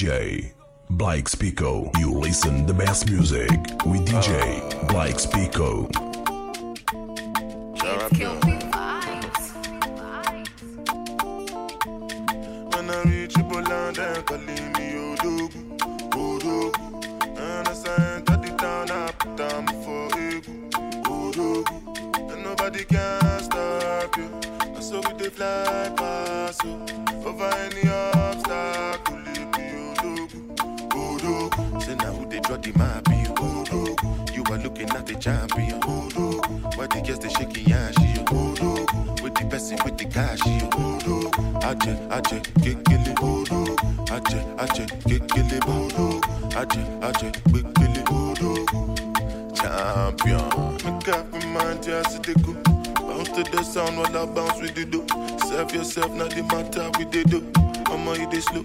DJ Blake Spico. You listen the best music with DJ Blake Spico. Aje, aje, kekele, Odogwu. Aje, aje, kekele, Odogwu. Aje, aje, kekele, Odogwu. Champion. Make up your mind, just to go. Bounce to the sound while I bounce with the do. Serve yourself, not the matter with the do. I'ma eat this slow.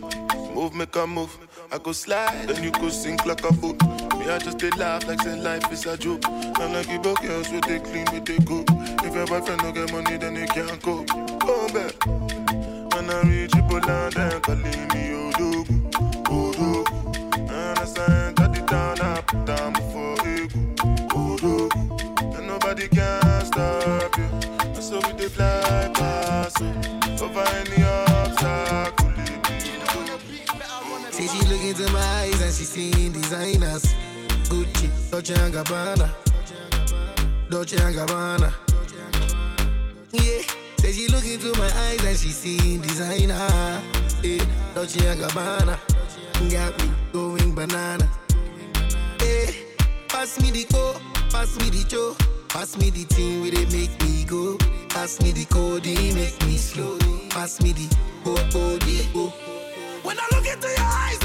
Move, make a move. I go slide, then you go sink like a boat. Me, I just they laugh like say life is a joke. I'm like you broke girls with they clean, with they cook. If your boyfriend don't get money, then they can't cope. Come back. When I reach Igboland, then calling me Odogwu, Odogwu. And I sign that the town, I put down for Egu, Odogwu. And nobody can stop you. And so we they fly past you. Over any obstacle. Say she look into my eyes and she seeing designers. Gucci, Dolce and Gabbana. Dolce and Gabbana. She look into my eyes and she seeing designer. Yeah. Dolce and Gabbana. Got me going banana. Yeah. Pass me the co, pass me the cho. Pass me the thing where they make me go. Pass me the code, make me slow. Pass me the oh, oh, the. When I look into your eyes,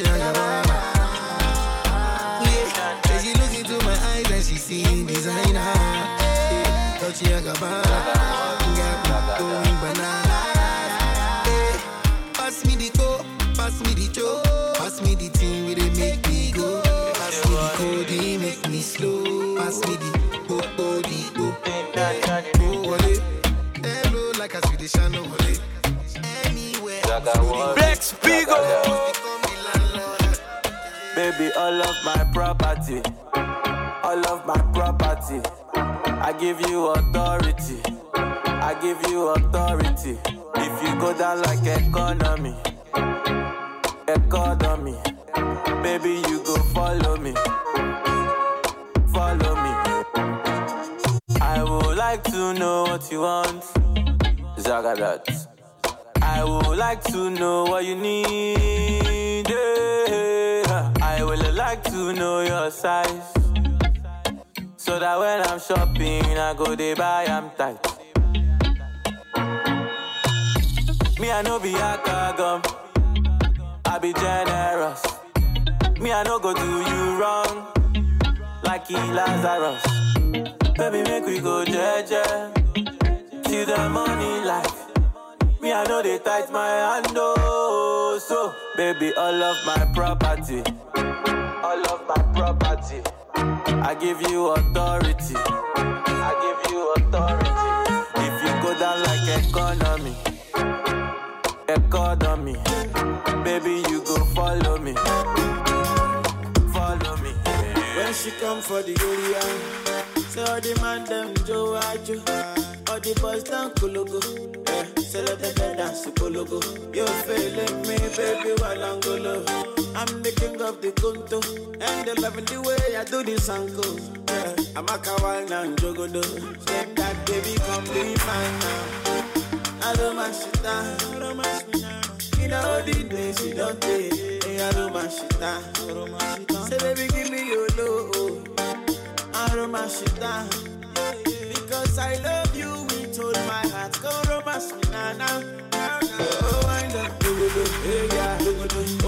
Yeah. She look into my eyes and she seeing designer. Yeah. Dolce. Give you authority, I give you authority. If you go down like economy, economy, baby, you go follow me, follow me. I would like to know what you want, Zagadat. I would like to know what you need. yeah. I would like to know your size. So that when I'm shopping, I go they buy I'm tight. Me, I know be a cargum. I be generous. Me, I no go do you wrong. Like Lazarus. Baby, make we go jeje. Till the money life. Me, I know they tight my hand, oh. So, baby, all of my property, all of my property, I give you authority, I give you authority. If you go down like economy, economy, baby, you go follow me, follow me. When she come for the area, say all the man them Joe Ajo, all the boys down. Yeah, say let them dance Kologo. You feeling me, baby, while I'm. I'm the king of the Kunto, and they loving the way I do this uncle. Yeah, I'm a kawaii now, Jogodo. Say that baby, come be mine now. I don't mind shit down, I don't mind shit down. know the day she don't take. Hey, aroma. Say, baby, give me your love. Aroma shita. Because I love you with all my heart. Go romance me now, now. Oh, wind up. Dogodo. Hey, yeah.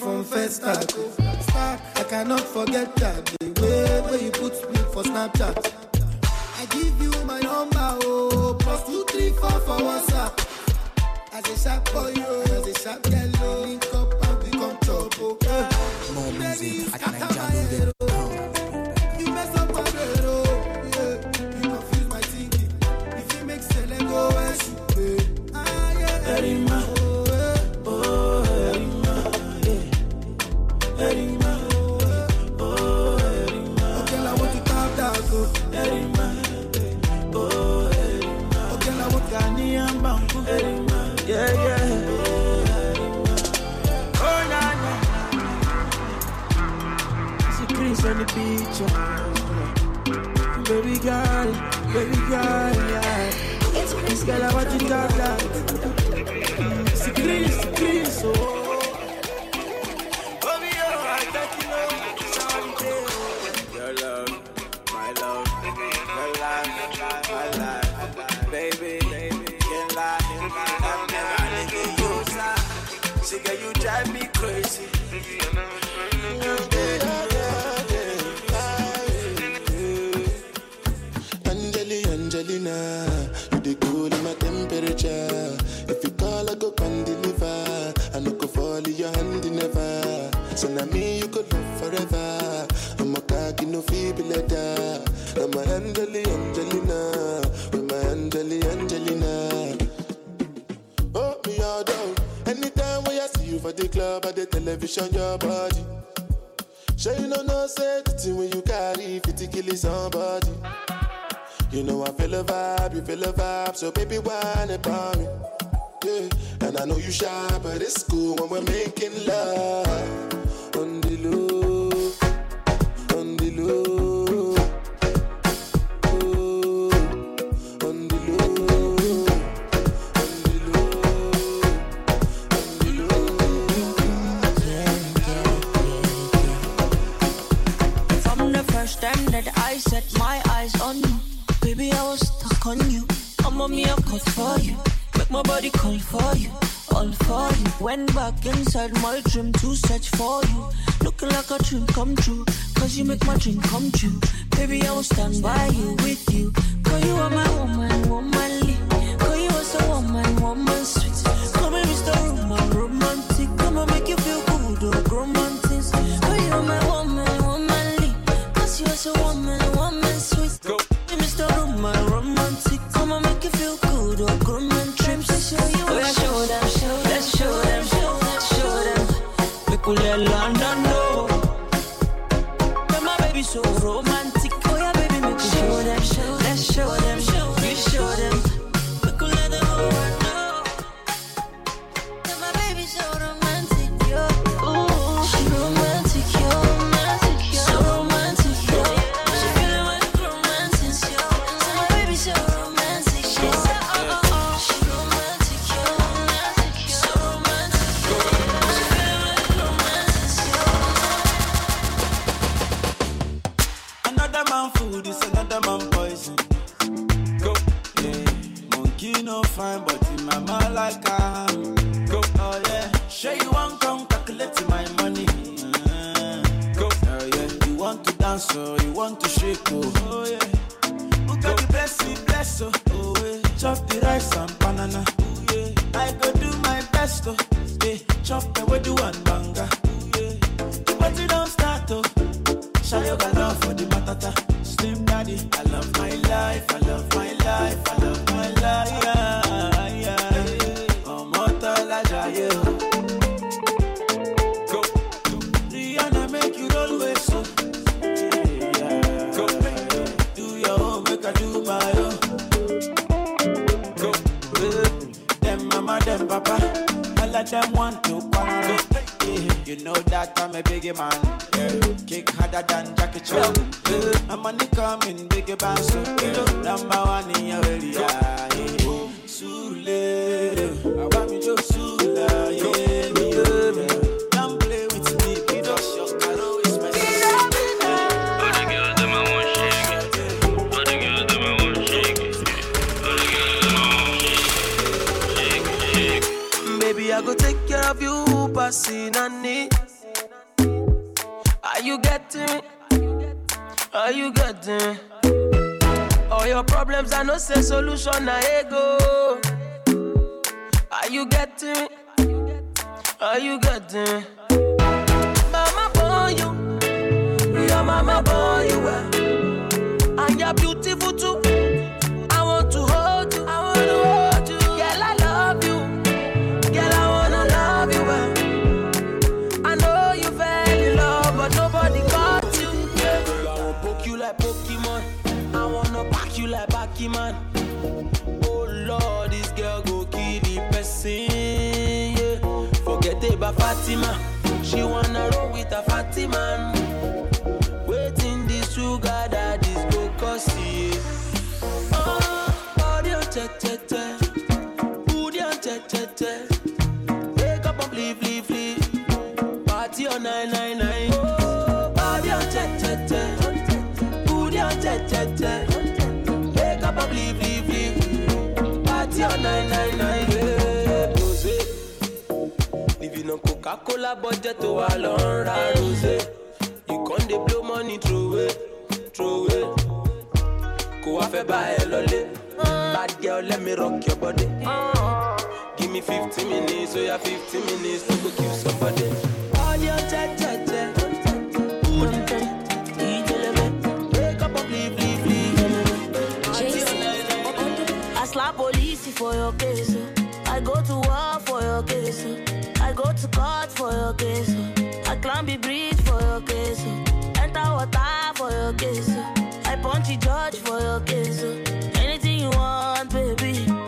from first start, oh. start. I cannot forget that the way where you put me for Snapchat. I give you my number, oh, plus two, three, four for WhatsApp. As a sharp boy, oh, as a sharp girl, oh, link up and become trouble. Oh. More Baby, music you at scatter oh. Baby girl, baby girl, yeah. This girl, I want to talk that. Chris, Chris. Oh, never. So me you could love forever. I'm a cocky no feeble letter. I'm a Angeli, Angelina, with my Angeli, Angelina. Oh, me all down. Anytime when I see you for the club or the television, your body. Sure you know no thing when you carry 50 kill somebody. You know I feel a vibe, you feel a vibe, so baby whine about me. Yeah, and I know you shy, but it's cool when we're making love me a cut for you, make my body call for you, all for you. Went back inside my dream to search for you, looking like a dream come true. Cause you make my dream come true. Baby, I will stand by you, with you. Cause you are my woman, womanly. no fine, but in my mind like I am. Go, oh yeah. Sure you want come calculate my money. Mm. Go, oh yeah. You want to dance, oh, you want to shake, oh, oh yeah. Oh, Look at the blessing, bless, oh, oh yeah. Chop the rice and banana, oh yeah. I go do my best, oh, Hey, Chop the way do one banga, oh yeah. The party don't start, oh. Shayo got love for the matata, slim daddy, I love. A biggie man. Yeah. Kick harder than Jackie Chan. Yeah. I'm money coming, biggie so yeah. number one in your area. Yeah. Are you getting? All your problems, I know say solution, I go. Are you getting? Are you getting? Mama born you, your mama born you and you're beautiful too. Like Pokemon. Oh Lord, this girl go kill the person. Yeah. Forget about Fatima. She wanna roll with a Fatima. Waiting this sugar that is go cost yeah. Oh, oh body on che che che. Booty on che che che. Wake up and flee, flee, flee. Party on 999. Oh, oh body on che che che. Booty on che che che. On 999. Yeah, eh, rosé. Living on Coca-Cola budget to a long rosé. You can't dey blow money throw it, throw it. Kò wá fẹ́ bá ẹ lọlé. Bad girl, let me rock your body. Give me 15 minutes, oh yeah, 15 minutes to go kill somebody. Audio chat, chat, chat. Slap police for your case. I go to war for your case. I go to court for your case. I climb the bridge for your case. Enter water for your case. I punch the judge for your case. Anything you want, baby.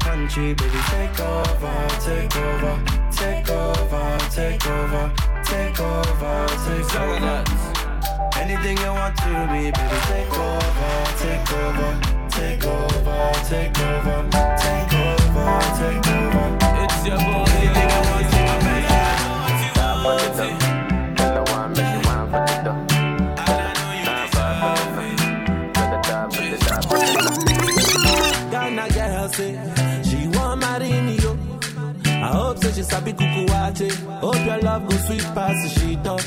Country, baby. Take over, take over, take over, take over, take over, take over. Anything you want to be, baby. Take over, take over, take over, take over, take over, take over. It's your boy. Anything you want to me, baby. say she sabi kukuwache. Hope your love go sweet past the sheet up.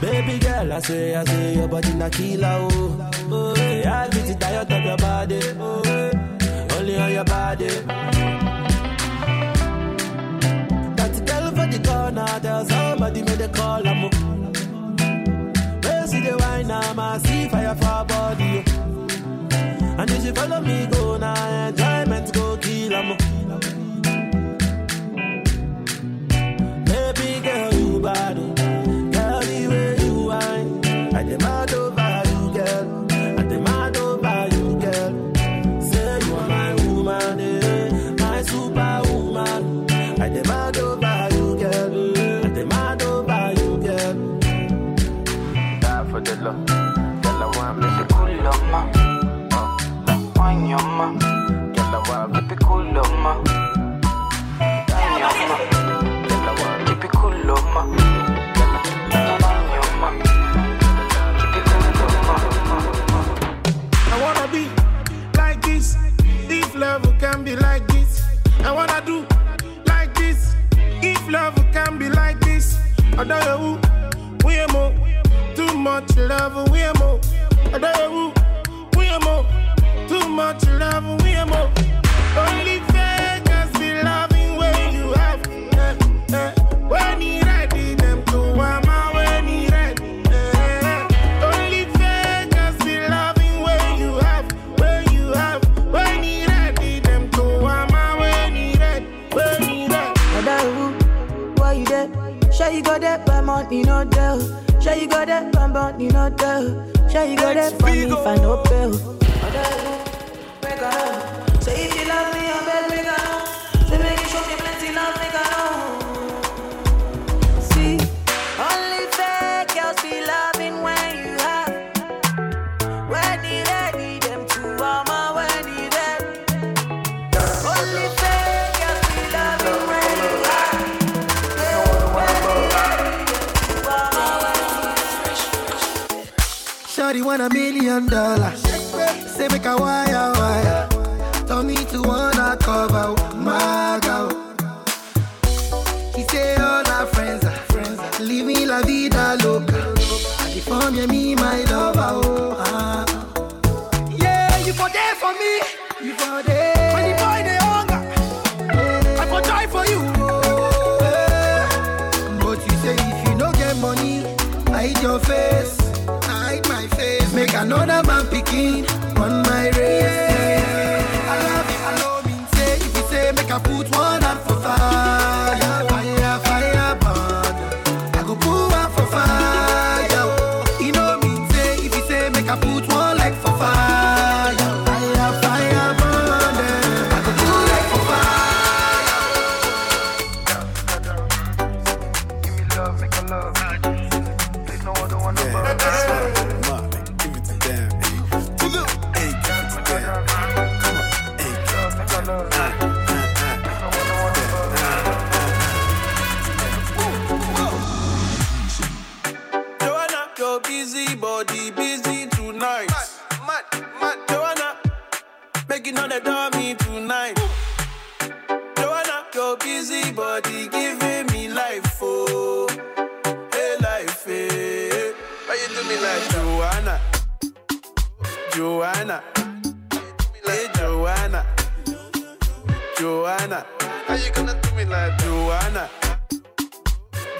Baby girl, I say, I say, your body na killer, oh. Oh, yeah, I'll be the diet of your body, oh. Yeah. Only on your body. That girl for the corner, there's somebody made a call, I'm up. Where see the wine, I'm a see fire for body. And if she follow me, go now, enjoyment. nyuma dala wa kipi kuloma dala wa kipi kuloma million dollars. Say make a wire wire. Tell me to wanna cover my girl. He say all our friends are friends. Leave me la vida loca. I deform me my another man picking.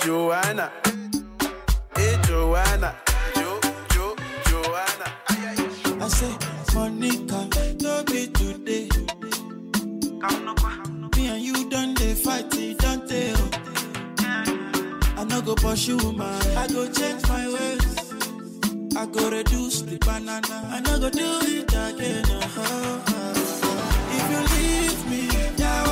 Joanna. Hey, Joanna. Jo, Jo, Joanna. I say, Monica, no be today. Me and you done the fighty don't they? I no go pursue man. I go change my ways. I go reduce the banana. I no go do it again. Oh, oh, oh. If you leave me, now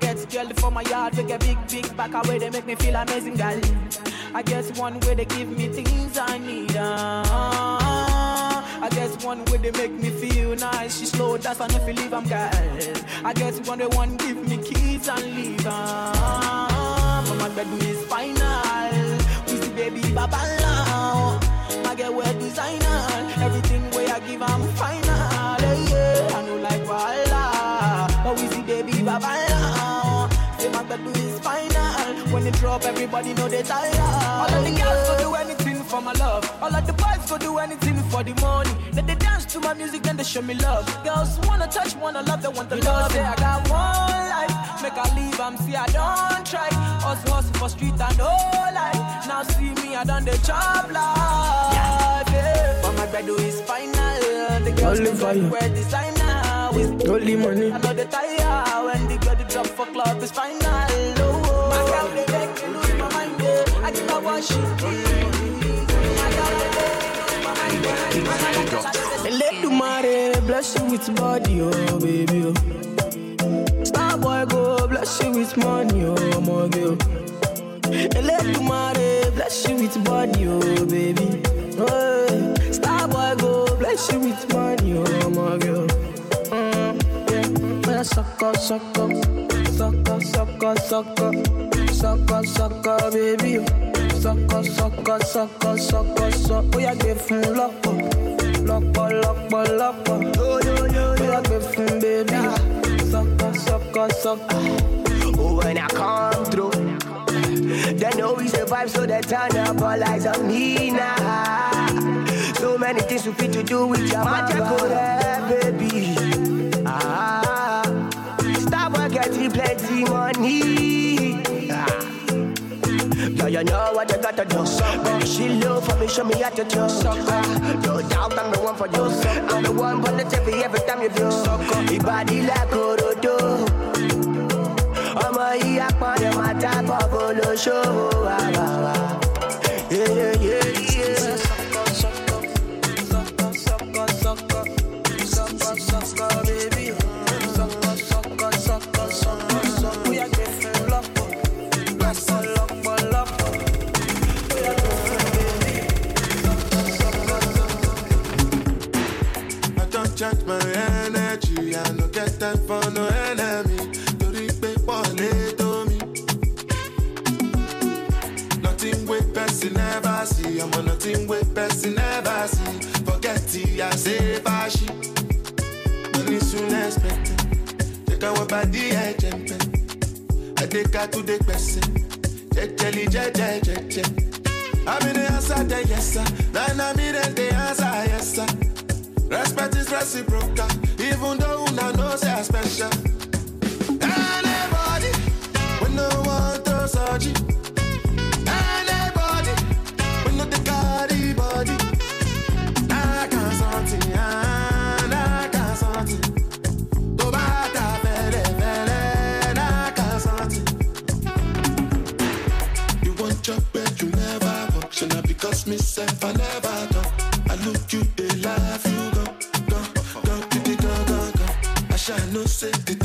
pockets. Girl, for my yard, to get big, big back away. They make me feel amazing, girl. I guess one way they give me things I need. Uh, I guess one way they make me feel nice. She slow, that's enough to leave, I'm girl. I guess one day one give me keys and leave. Uh, but my bedroom is final. We see baby, baba now. I get well designer. Everything way I give, I'm final. When they drop, everybody know they tired. All of the girls go do anything for my love. All of the boys go do anything for the money. Then they dance to my music, then they show me love. Girls wanna touch, wanna love, they want the love. Say I got one life, make I leave, I'm see I don't try. Us hustle for street and no life. Now see me, I done the job life. Yeah. But my bread is final. The girls Only they for you. wear designer. With Only money. I know the tire when the girl they drop for club is final. Mare bless you with body, oh baby. Oh. Star boy go bless you with money, oh my girl. Let the mare bless you with body, oh baby. Oh, Star boy go bless you with money, oh my girl. Mm, yeah. Yeah, sucker, sucker, sucker, sucker, sucker, sucker, sucker, baby. Sucker, sucker, sucker, sucker, sucker. Oh, yeah, give him lọ́pọ̀, lọ́pọ̀, lọ́pọ̀, lọ́pọ̀. Oh, yeah, give him baby. Sucker, sucker, sucker. Oh, when I come through, they know we survive, so they turn up all eyes on me now. So many things we fit to do with your magic, baby. Ah, stop getting plenty money. Ah. Girl, you know what you gotta do. Baby, she low for me, show me how to do. Ah, No doubt I'm the one for you. I'm the one for the TV every time you do. Your body like Orodo. ọmọ yìí apọ̀nrẹ̀ máa dábọ̀ bó ló ṣòwò àbàwà. Yeah, yeah, yeah. I person never see. I'm on nothing wey person never see. Forget it, I say bashi. Money soon expected. Take our body, I jump I take her to the person. Eh. Jejeli, jeje, jeje. I'm in the answer, then yes sir. Then I'm in the answer, yes sir. Respect is reciprocal, even though una know say I special. Anybody, when no one to search it. Now because me self, I never talk. I look you, they laugh, you go, go, go, to the go, go, go. I shall no say the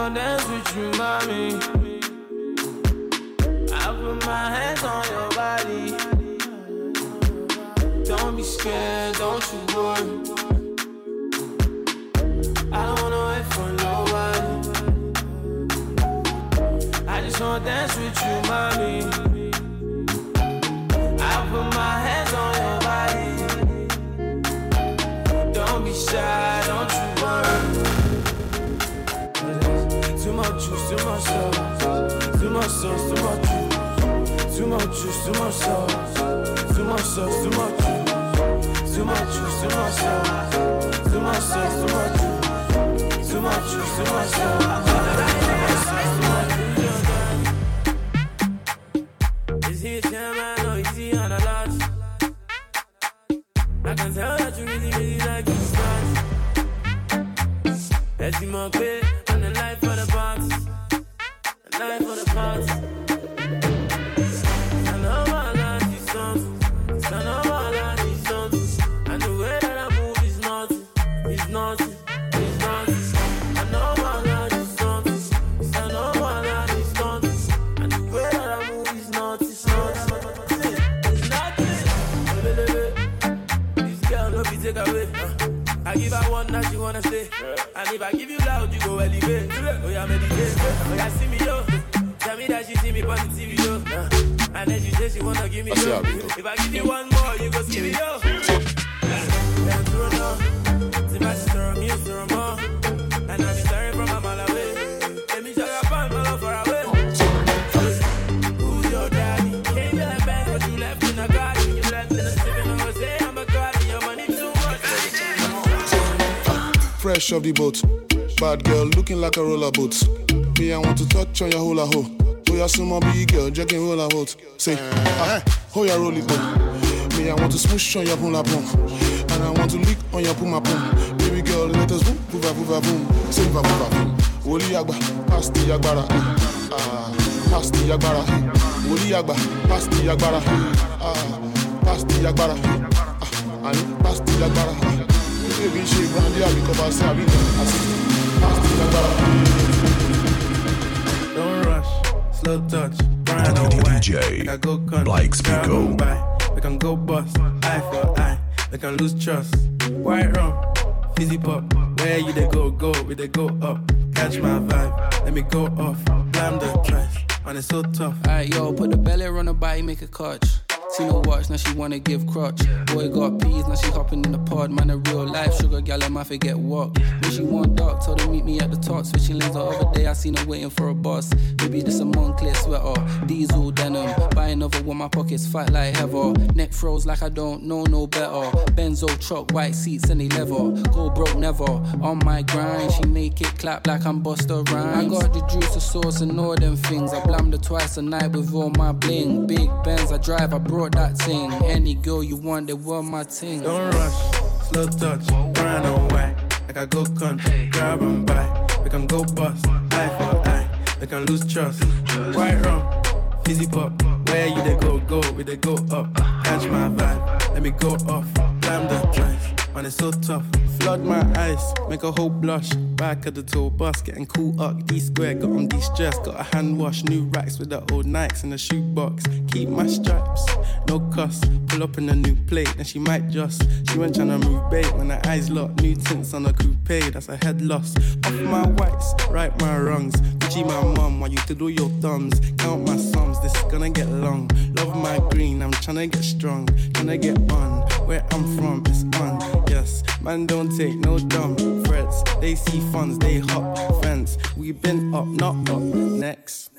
wanna dance with you, mommy. I put my hands on your body. Don't be scared, don't you worry. I don't wanna wait for nobody. I just wanna dance with you, mommy. Too much sauce. Too much sauce, too much juice. Too much juice, too much sauce. Too much sauce, too much juice. Too much juice, too much sauce. Too much sauce, too much juice. Too much juice, too much sauce. Is he a chairman or is he on a lot? I can tell that you really, really like his stars. Let's see more quick Fresh off the boat. Bad girl looking like a roller boat. Me, I want to touch on your hula ho. Oh, yeah, some big girl, jacking roller boat. Say, ah, oh, yeah, roll it boat. Me, I want to smoosh on your hula boom. And I want to lick on your puma boom. Baby girl, let us boom, boom, boom, boom. Say, boom, boom, boom. Woli agba, pass the agbara. Ah, pass the agbara. Woli agba, pass the agbara. Ah, pass the agbara. Ah, and pass the agbara. Ah, Baby, she brandy, I because I say I be there. I see, pass the agbara. Don't rush, slow touch, grind on white. DJ Like I go country, Blake grab Spico. We can go bust, eye for eye. We can lose trust. White rum, fizzy pop. Where you they go, go, we they go up. Catch my vibe, let me go off. Blam the trash, and it's so tough. Alright, yo, put the belly on her body, make a catch. Seen her watch, now she wanna give crutch. Boy got peas, now she hopping in the pod. Man, a real life sugar gal, I forget what. When she want dark, told her meet me at the top. Switching lanes the other day, I seen her waiting for a bus. Maybe this a Moncler sweater, diesel denim. Buy another one, my pockets fat like heather. Neck froze like I don't know no better. Benzo truck, white seats and they leather. Go broke never. On my grind, she make it clap like I'm Busta Rhymes. I got the juice, the sauce, and all them things. I blammed her twice a night with all my bling. Big Benz, I drive, I brought that thing. Any girl you want, they were my ting. Don't rush, slow touch, on white. Like I go country, grab and buy. We can go bust, eye for eye. We can lose trust. White rum, fizzy pop. Where you they go, go, we they go up. Catch my vibe, let me go off. Blam the drive, man, it's so tough. Flood my eyes, make a whole blush. Back of the tour bus, getting cool up. D square, got on de stress, got a hand wash. New racks with the old Nikes in the shoebox. Keep my stripes, no cuss. Pull up in a new plate, and she might just. She went tryna move bait when her eyes locked. New tints on a coupe, that's a head loss. Off my whites, right my wrongs. Gucci my mum, while you to do your thumbs. Count my sums, this is gonna get long. Love my green, I'm tryna get strong. Tryna get on, where I'm from, it's on. Yes, man, don't take no dumb threats. They see funds, they hop fence. We been up, not up. Next.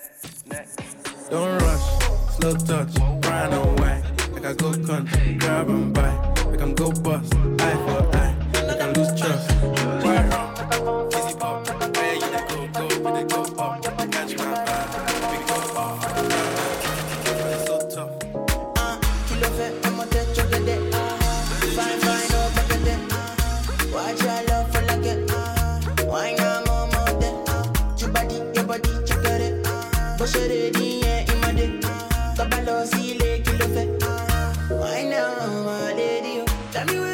Don't rush, slow touch, grind on white. Like I go country, grab and buy. We can go bust, eye for eye. We can lose trust. Kabalo,